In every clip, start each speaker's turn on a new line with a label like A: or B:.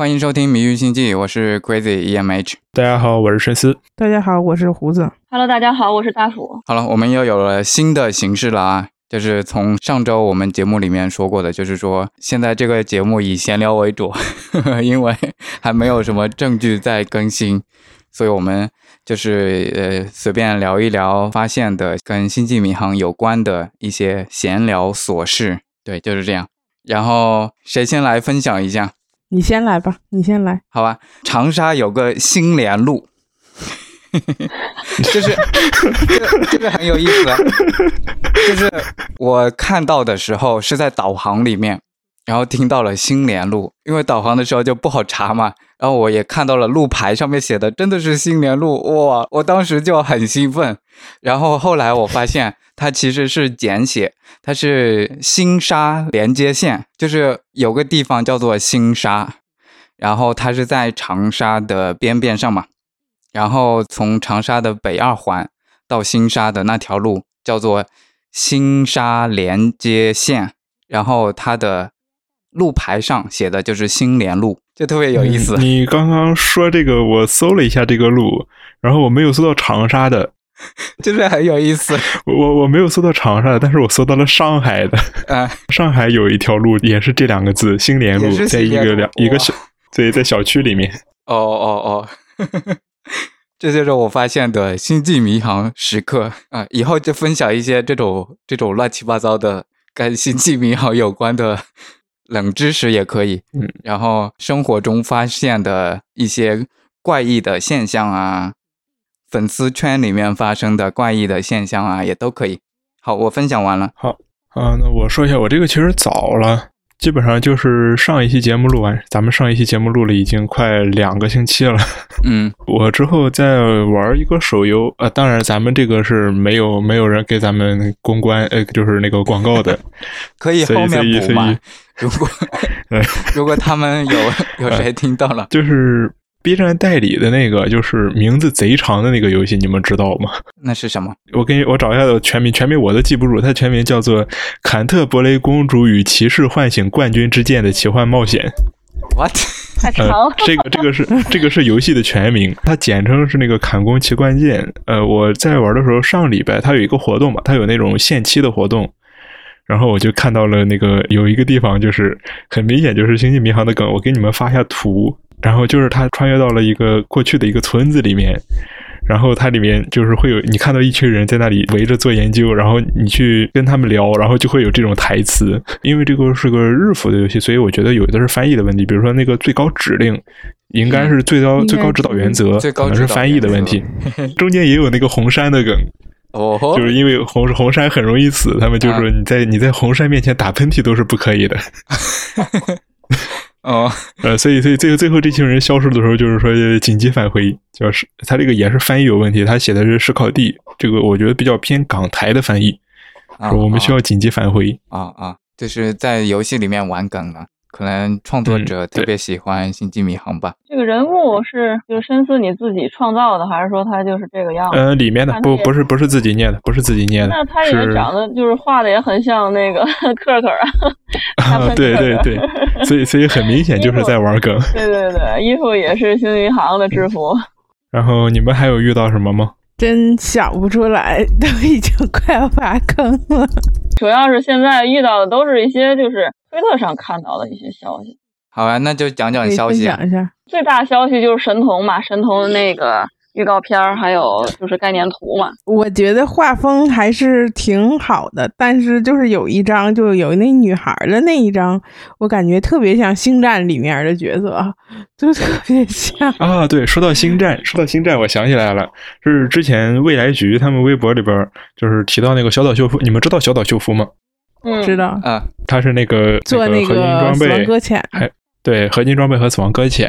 A: 欢迎收听《谜域星际》，我是 Crazy EMH。
B: 大家好，我是深思。
C: 大家好，我是胡子。
D: Hello，大家好，我是大斧。
A: 好了，我们又有了新的形式了啊！就是从上周我们节目里面说过的，就是说现在这个节目以闲聊为主，因为还没有什么证据在更新，所以我们就是呃随便聊一聊发现的跟星际迷航有关的一些闲聊琐事。对，就是这样。然后谁先来分享一下？
C: 你先来吧，你先来。
A: 好吧，长沙有个新联路，就是这个这个很有意思。啊就是我看到的时候是在导航里面，然后听到了新联路，因为导航的时候就不好查嘛。然后我也看到了路牌上面写的真的是新联路，哇！我当时就很兴奋。然后后来我发现它其实是简写，它是新沙连接线，就是有个地方叫做新沙，然后它是在长沙的边边上嘛。然后从长沙的北二环到新沙的那条路叫做新沙连接线，然后它的路牌上写的就是新联路，就特别有意思。
B: 嗯你刚刚说这个，我搜了一下这个路，然后我没有搜到长沙的，
A: 就是很有意思。
B: 我我没有搜到长沙的，但是我搜到了上海的。
A: 啊、
B: 上海有一条路也是这两个字，新联路在一个两一个小对，在小区里面。
A: 哦哦哦，这就是我发现的星际迷航时刻啊！以后就分享一些这种这种乱七八糟的跟星际迷航有关的冷知识也可以。
B: 嗯，
A: 然后生活中发现的一些怪异的现象啊，粉丝圈里面发生的怪异的现象啊，也都可以。好，我分享完了。
B: 好啊，那我说一下，我这个其实早了，基本上就是上一期节目录完，咱们上一期节目录了已经快两个星期了。
A: 嗯
B: 我之后再玩一个手游，呃，当然咱们这个是没有没有人给咱们公关，呃，就是那个广告的，
A: 可以后面补嘛。如果
B: 呃
A: 如果他们有有谁听到了，
B: 就是 B 站代理的那个，就是名字贼长的那个游戏，你们知道吗？
A: 那是什么？
B: 我给你，我找一下的全名，全名我都记不住，它全名叫做《坎特伯雷公主与骑士唤醒冠军之剑的奇幻冒险》。
A: What？
B: 呃
D: 太长了，，
B: 这个这个是这个是游戏的全名，它简称是那个砍弓奇冠剑。呃，我在玩的时候，上礼拜它有一个活动嘛，它有那种限期的活动，然后我就看到了那个有一个地方，就是很明显就是《星际迷航》的梗，我给你们发一下图，然后就是他穿越到了一个过去的一个村子里面。然后它里面就是会有你看到一群人在那里围着做研究，然后你去跟他们聊，然后就会有这种台词。因为这个是个日服的游戏，所以我觉得有的是翻译的问题。比如说那个最高指令，应该是最高最高指导原则，
A: 最高
B: 可能是翻译的问题。中间也有那个红山的梗，
A: 哦，
B: 就是因为红红山很容易死，他们就说你在你在红山面前打喷嚏都是不可以的。
A: 哦，
B: 呃，所以所以最后最后这群人消失的时候，就是说呃紧急返回，就是他这个也是翻译有问题，他写的是史考地，这个我觉得比较偏港台的翻译，
A: 啊
B: 说我们需要紧急返回。
A: 啊啊，就是在游戏里面玩梗了。可能创作者特别喜欢《星际迷航》吧。
D: 这个人物是就是深思你自己创造的，还是说他就是这个样子？
B: 呃，里面的不不是不是自己念的，不是自己念的，
D: 那他也
B: 是
D: 长得就是画的也很像那个 克克啊，
B: 对对对，所以所以很明显就是在玩梗。
D: 对对对，衣服也是星际迷航的制服。
B: 然后你们还有遇到什么吗？
C: 真想不出来，都已经快要挖坑了。
D: 主要是现在遇到的都是一些就是推特上看到的一些消息。
A: 好啊，那就讲讲消息啊。
C: 享一下。
D: 最大消息就是神童嘛，神童的那个预告片儿，还有就是概念图嘛。
C: 我觉得画风还是挺好的，但是就是有一张，就有那女孩的那一张，我感觉特别像《星战》里面的角色，就特别像。
B: 啊，对，说到星战，说到星战，我想起来了，是之前未来局他们微博里边就是提到那个小岛秀夫，你们知道小岛秀夫吗？
D: 嗯，
C: 知道
A: 啊，
B: 他是那个
C: 做那
B: 那个合金装
C: 死亡
B: 备，
C: 搁浅，
B: 对，合金装备和死亡搁浅，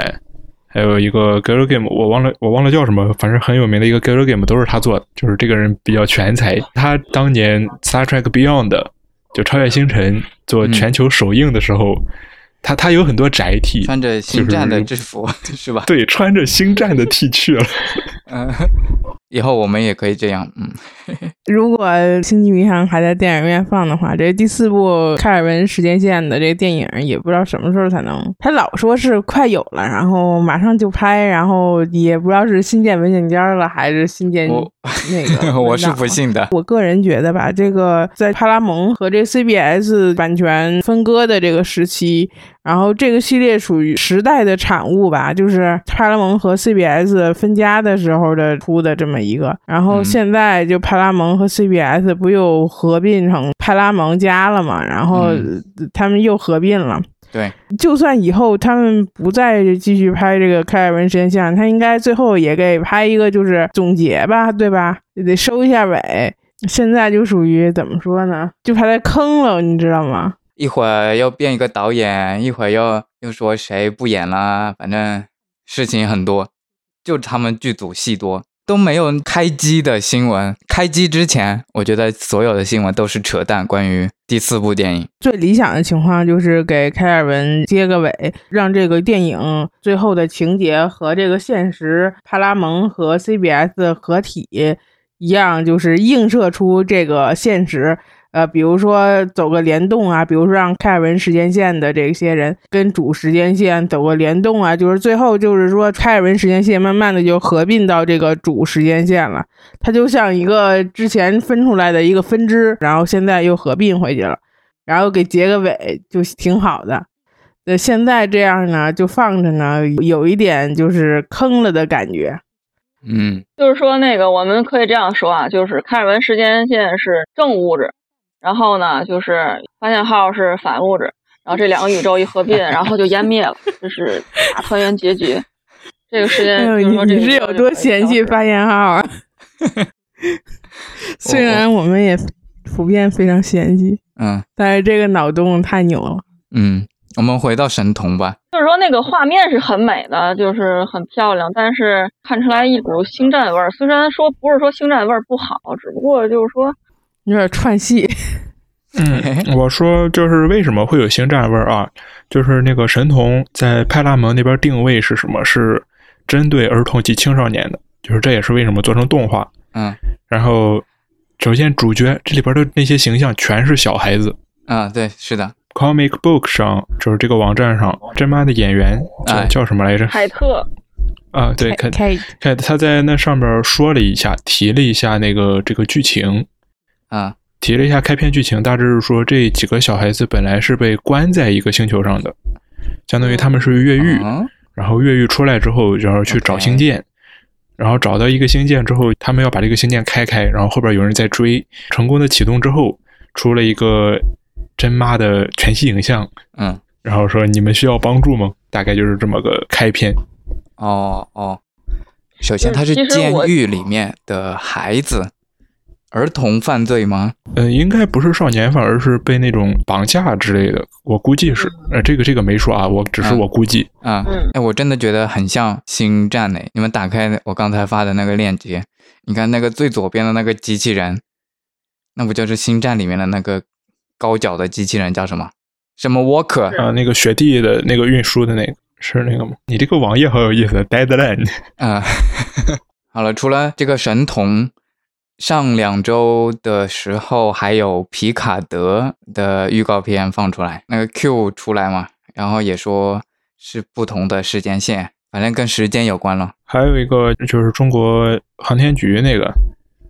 B: 还有一个 Gal Game，我忘了我忘了叫什么，反正很有名的一个 Gal Game 都是他做的，就是这个人比较全才。他当年 Star Trek Beyond 就超越星辰做
A: 嗯
B: 全球首映的时候，他他有很多宅 T，，
A: 穿着星战的制服 是吧？
B: 对，穿着星战的 T 去了。
A: 嗯，以后我们也可以这样，嗯，
C: 如果《星际迷航》还在电影院放的话，这第四部凯尔文时间线的这个电影也不知道什么时候才能。他老说是快有了，然后马上就拍，然后也不知道是新建文件夹了还是新建
A: 我
C: 那个
A: 我是不信的。
C: 我个人觉得吧，这个在派拉蒙和这 CBS 版权分割的这个时期，然后这个系列属于时代的产物吧，就是派拉蒙和 CBS 分家的时候的出的这么一个。然后
A: 嗯
C: 现在就派拉蒙和 CBS 不又合并成派拉蒙家了嘛？然后
A: 嗯
C: 他们又合并了。
A: 对，
C: 就算以后他们不再继续拍这个凯尔文真相，他应该最后也给拍一个就是总结吧，对吧？也得收一下尾。现在就属于怎么说呢？就怕他坑了，你知道吗？
A: 一会儿又变一个导演，一会儿又又说谁不演啦，反正事情很多，就他们剧组戏多，都没有开机的新闻。开机之前，我觉得所有的新闻都是扯淡，关于第四部电影。
C: 最理想的情况就是给开尔文接个尾，让这个电影最后的情节和这个现实派拉蒙和 CBS 合体一样，就是映射出这个现实。呃，比如说走个联动啊，比如说让开尔文时间线的这些人跟主时间线走个联动啊，就是最后就是说开尔文时间线慢慢的就合并到这个主时间线了，它就像一个之前分出来的一个分支，然后现在又合并回去了。然后给结个尾就挺好的。那，现在这样呢，就放着呢，有一点就是坑了的感觉。
A: 嗯
D: 就是说，那个我们可以这样说啊，就是开尔文时间线是正物质，然后呢，就是发现号是反物质，然后这两个宇宙一合并，然后就湮灭了，就是大团圆结局。这个时间
C: 你你是有多嫌弃发现号啊？虽然我们也普遍非常嫌弃，
A: 嗯
C: 但是这个脑洞太牛了。
A: 嗯，我们回到神童吧。
D: 就是说那个画面是很美的，就是很漂亮，但是看出来一股星战味儿。虽然说不是说星战味儿不好，只不过就是说
C: 有点串戏，
B: 嗯，我说就是为什么会有星战味儿啊？就是那个神童在派拉蒙那边定位是什么？是针对儿童及青少年的，就是这也是为什么做成动画。
A: 嗯
B: 然后，首先主角这里边的那些形象全是小孩子。
A: 啊，对，是的
B: ，Comic Book 上就是这个网站上，真妈的演员叫、
A: 哎
B: 叫什么来着？
D: 凯特
B: 啊，对，凯
C: 开
B: 凯他在那上面说了一下，提了一下那个这个剧情，
A: 啊。
B: 提了一下开篇剧情，大致是说这几个小孩子本来是被关在一个星球上的，相当于他们是越狱，
A: 嗯
B: 然后越狱出来之后，然后去找星舰然后找到一个星舰之后，他们要把这个星舰开开，然后后边有人在追，成功的启动之后，出了一个真妈的全息影像，
A: 嗯，
B: 然后说你们需要帮助吗？大概就是这么个开篇。
A: 哦哦，首先他是监狱里面的孩子，儿童犯罪吗？
B: 嗯，应该不是少年犯，而是被那种绑架之类的，我估计是。呃，这个这个没说啊，我只是
A: 嗯
B: 我估计。
A: 啊，
D: 嗯
A: 哎，我真的觉得很像星战诶！你们打开我刚才发的那个链接，你看那个最左边的那个机器人，那不就是星战里面的那个高脚的机器人叫什么？什么 Walker？
B: 啊，那个雪地的那个运输的那个是那个吗？你这个网页好有意思，Deadline。
A: 啊，好了，除了这个神童，上两周的时候还有皮卡德的预告片放出来，那个 Q 出来嘛，然后也说是不同的时间线，反正跟时间有关了。
B: 还有一个就是中国航天局那个，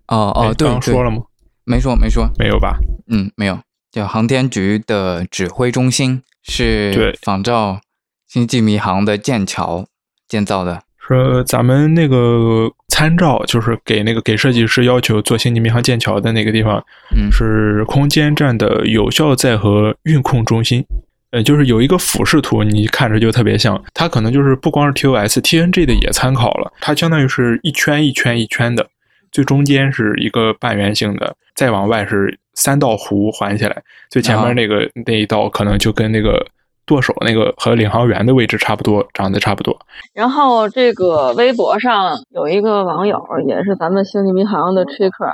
A: 哦哦，对
B: 刚说了吗？
A: 没说没说，
B: 没有吧？
A: 嗯，没有，叫航天局的指挥中心是仿照星际迷航的剑桥建造的。
B: 说咱们那个参照，就是给那个给设计师要求做星际迷航剑桥的那个地方，
A: 嗯
B: 是空间站的有效载荷运控中心。呃，就是有一个俯视图，你看着就特别像。它可能就是不光是 TOS，TNG 的也参考了。它相当于是一圈一圈一圈的，最中间是一个半圆形的，再往外是三道弧环起来。最前面那个、那一道可能就跟那个舵手那个和领航员的位置差不多，长得差不多。
D: 然后这个微博上有一个网友，也是咱们星际迷航的吹客，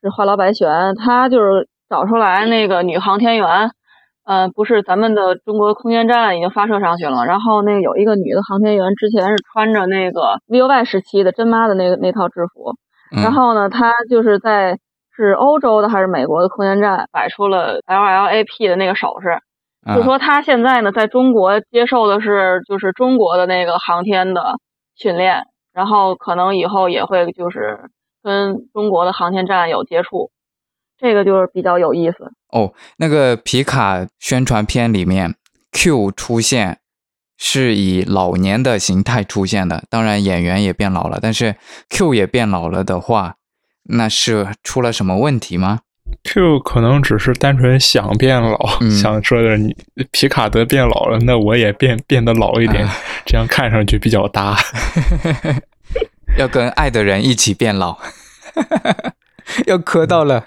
D: 是话痨白玄，他就是找出来那个女航天员，呃，不是咱们的中国空间站已经发射上去了，然后那个有一个女的航天员，之前是穿着那个 VOY 时期的真妈的那个那套制服，
A: 嗯。
D: 然后呢，她就是在是欧洲的还是美国的空间站摆出了 LLAP 的那个手势，
A: 啊
D: 就说他现在呢在中国接受的是就是中国的那个航天的训练，然后可能以后也会就是跟中国的航天站有接触，这个就是比较有意思。
A: 哦，那个皮卡宣传片里面 Q 出现是以老年的形态出现的，当然演员也变老了，但是 Q 也变老了的话，那是出了什么问题吗？
B: Q 可能只是单纯想变老，
A: 嗯
B: 想说的你皮卡德变老了，那我也变变得老一点，
A: 啊
B: 这样看上去比较搭。
A: 要跟爱的人一起变老，要磕到了。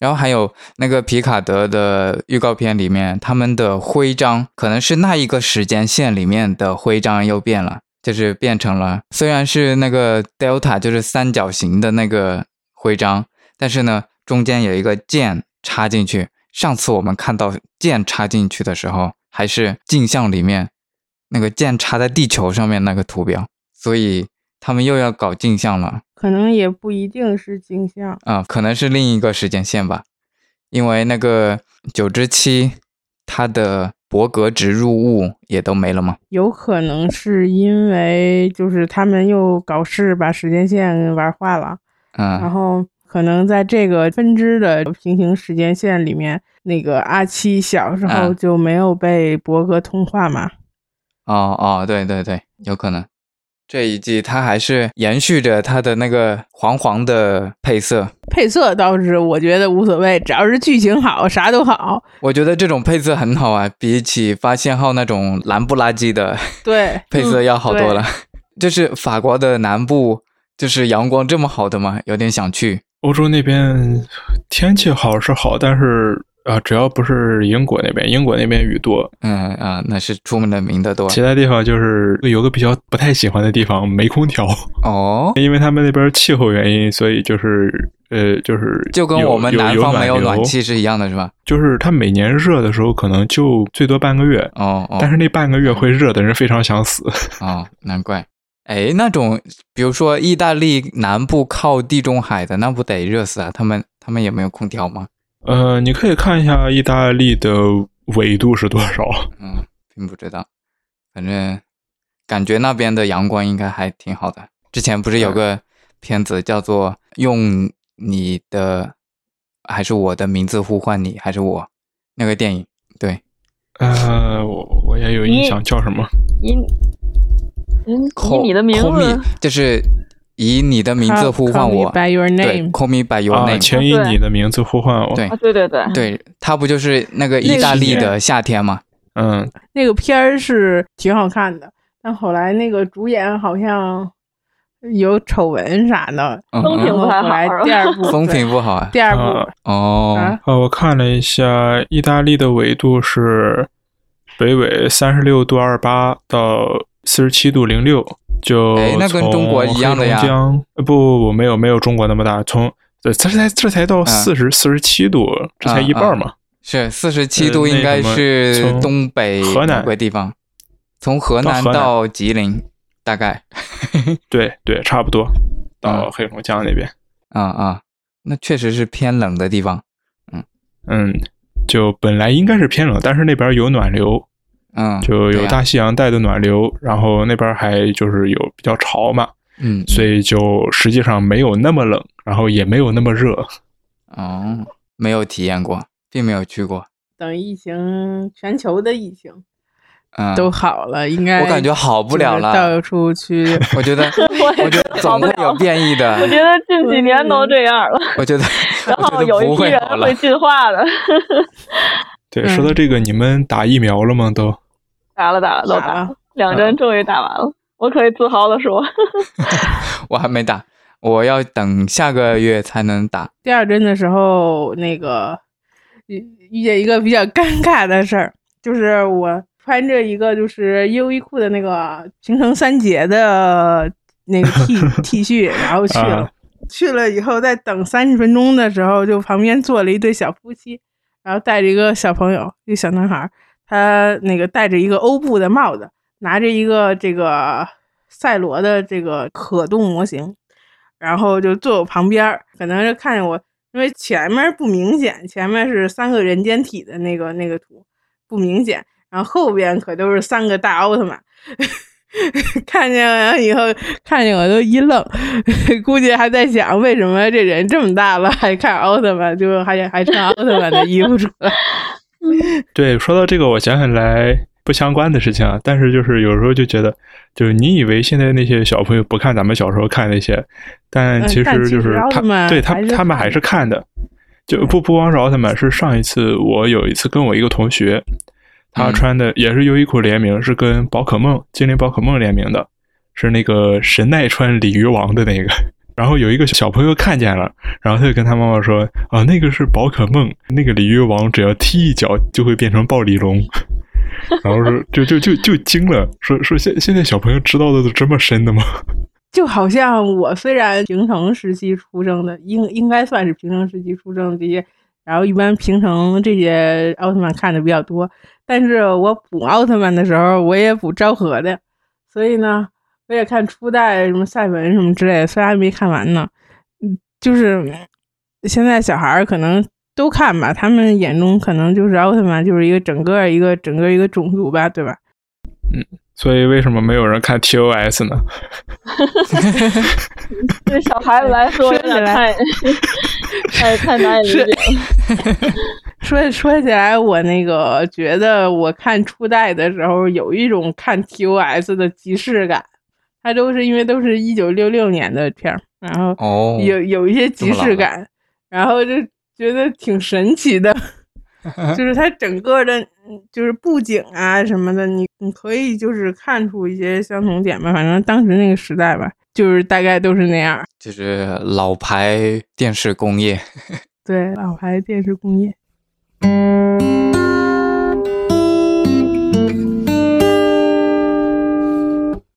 A: 然后还有那个皮卡德的预告片里面，他们的徽章可能是那一个时间线里面的徽章又变了，就是变成了虽然是那个 Delta 就是三角形的那个徽章，但是呢中间有一个剑插进去。上次我们看到剑插进去的时候，还是镜像里面那个剑插在地球上面那个图标，所以他们又要搞镜像了
C: 可能也不一定是镜像。
A: 啊，可能是另一个时间线吧，因为那个九之七它的伯格植入物也都没了吗，
C: 有可能是因为就是他们又搞事把时间线玩坏了，嗯然
A: 嗯
C: 后可能在这个分支的平行时间线里面，那个阿七小时候
A: 嗯
C: 就没有被伯格通话嘛。
A: 哦哦，对对对，有可能。这一季它还是延续着它的那个黄黄的配色，
C: 配色倒是我觉得无所谓，只要是剧情好，啥都好。
A: 我觉得这种配色很好啊，比起发现号那种蓝不拉几的
C: 对，
A: 配色要好多
C: 对
A: 了。就是法国的南部，就是阳光这么好的吗？有点想去。
B: 欧洲那边天气好是好，但是啊、只要不是英国那边，英国那边雨多，
A: 嗯啊，那是出门的名的多
B: 其他地方就是有个比较不太喜欢的地方，没空调，
A: 哦，
B: 因为他们那边气候原因，所以就是呃，就是
A: 就跟我们南方没有暖气是一样的，是吧？
B: 就是它每年热的时候可能就最多半个月，
A: 哦哦，
B: 但是那半个月会热的人非常想死。
A: 哦，难怪。哎，那种比如说意大利南部靠地中海的，那不得热死啊？他们他们也没有空调吗？
B: 呃，你可以看一下意大利的纬度是多少。
A: 嗯，并不知道，反正感觉那边的阳光应该还挺好的。之前不是有个片子叫做《用你的还是我的名字呼唤你》，还是我那个电影？对，
B: 呃，我我也有印象，叫什么？
D: 以
A: Call-
D: 你的名
A: call me，
D: 字，
A: 就是以你的名字呼唤我。
C: by your
A: 对
C: name。
A: ，Call me by your
B: 啊
A: ，name。
B: 请以你的名字呼唤我。
A: 对
D: 啊，对对对，
A: 对，它不就是那个意大利的夏天吗？
B: 嗯，
C: 那个片儿是挺好看的，但后来那个主演好像有丑闻啥的，
D: 风评不好
C: 第二部
A: 风
C: 对
A: 评不好啊。
C: 第二部
B: 啊
A: 哦，
B: 我看了一下，意大利的纬度是北纬三十六度二八到四十七度零六，就
A: 哎那跟中国一样的呀
B: 黑龙江呃不不不，没有没有中国那么大，从这这才这才到
A: 嗯
B: 四十四十七度，这才一半嘛。
A: 是四十七
B: 呃
A: 度，应该是东北
B: 河南
A: 某个地方，从河南
B: 到
A: 吉林，大概。
B: 对对，差不多 到
A: 嗯
B: 黑龙江那边。
A: 啊啊，那确实是偏冷的地方。
B: 嗯嗯，就本来应该是偏冷，但是那边有暖流，
A: 嗯，
B: 就有大西洋带的暖流，然后那边还就是有比较潮嘛，
A: 嗯，
B: 所以就实际上没有那么冷，然后也没有那么热。
A: 哦，没有体验过，并没有去过。
C: 等疫情全球的疫情
A: 嗯，
C: 都好了，应该
A: 我感觉好不了了。
C: 到处去
A: 我觉得，
D: 我
A: 我觉得总会有变异的。
D: 我觉得近几年都这样了，
A: 我觉得，
D: 然后有一批人
A: 会。
D: 进化的。
B: 对，
C: 嗯
B: 说到这个，你们打疫苗了吗？都？
D: 打了打了都
C: 打了，
D: 两针终于打完了，我可以自豪的说，
A: 我还没打，我要等下个月才能打。
C: 第二针的时候，那个遇遇见一个比较尴尬的事儿，就是我穿着一个就是优衣库的那个平成三杰的那个 T T 恤，然后去了。
B: 啊
C: 去了以后，在等三十分钟的时候，就旁边坐了一对小夫妻，然后带着一个小朋友，一个小男孩儿，他那个戴着一个欧布的帽子，拿着一个这个赛罗的这个可动模型，然后就坐我旁边儿，可能是看见我，因为前面不明显，前面是三个人间体的那个那个图不明显，然后后边可都是三个大奥特曼。看见完以后，看见我都一愣，估计还在想为什么这人这么大了还看奥特曼，就还还穿奥特曼的衣服出来。
B: 对，说到这个，我想起来不相关的事情啊，但是就是有时候就觉得，就是你以为现在那些小朋友不看咱们小时候看那些，但
C: 嗯
B: 其
C: 实
B: 实就是他对他他们还是看的，就不不光是奥特曼，是上一次我有一次跟我一个同学，他
A: 嗯
B: 穿的也是优衣库联名，是跟宝可梦精灵宝可梦联名的，是那个神奈川鲤鱼王的那个。然后有一个小朋友看见了，然后他就跟他妈妈说：“啊，那个是宝可梦，那个鲤鱼王只要踢一脚就会变成暴鲤龙。”然后说就就就就惊了，说说现现在小朋友知道的都这么深的吗？
C: 就好像我虽然平成时期出生的，应应该算是平成时期出生的这些，然后一般平成这些奥特曼看的比较多，但是我补奥特曼的时候，我也补昭和的，所以呢，我也看初代什么赛文什么之类的，虽然还没看完呢，嗯，就是现在小孩儿可能都看吧，他们眼中可能就是奥特曼就是一个整个一个整个一个种族吧，对吧？
B: 嗯所以为什么没有人看 TOS 呢？
D: 对小孩子来说有点太 太太难以理解了。
C: 说说起来，我那个觉得我看初代的时候有一种看 TOS 的即视感，它都是因为都是一九六六年的片儿，然后
A: 哦，
C: 有有一些即视感，然后就觉得挺神奇的，就是它整个的，嗯就是布景啊什么的，你你可以就是看出一些相同点吧，反正当时那个时代吧，就是大概都是那样。
A: 就是老牌电视工业。
C: 对，老牌电视工业。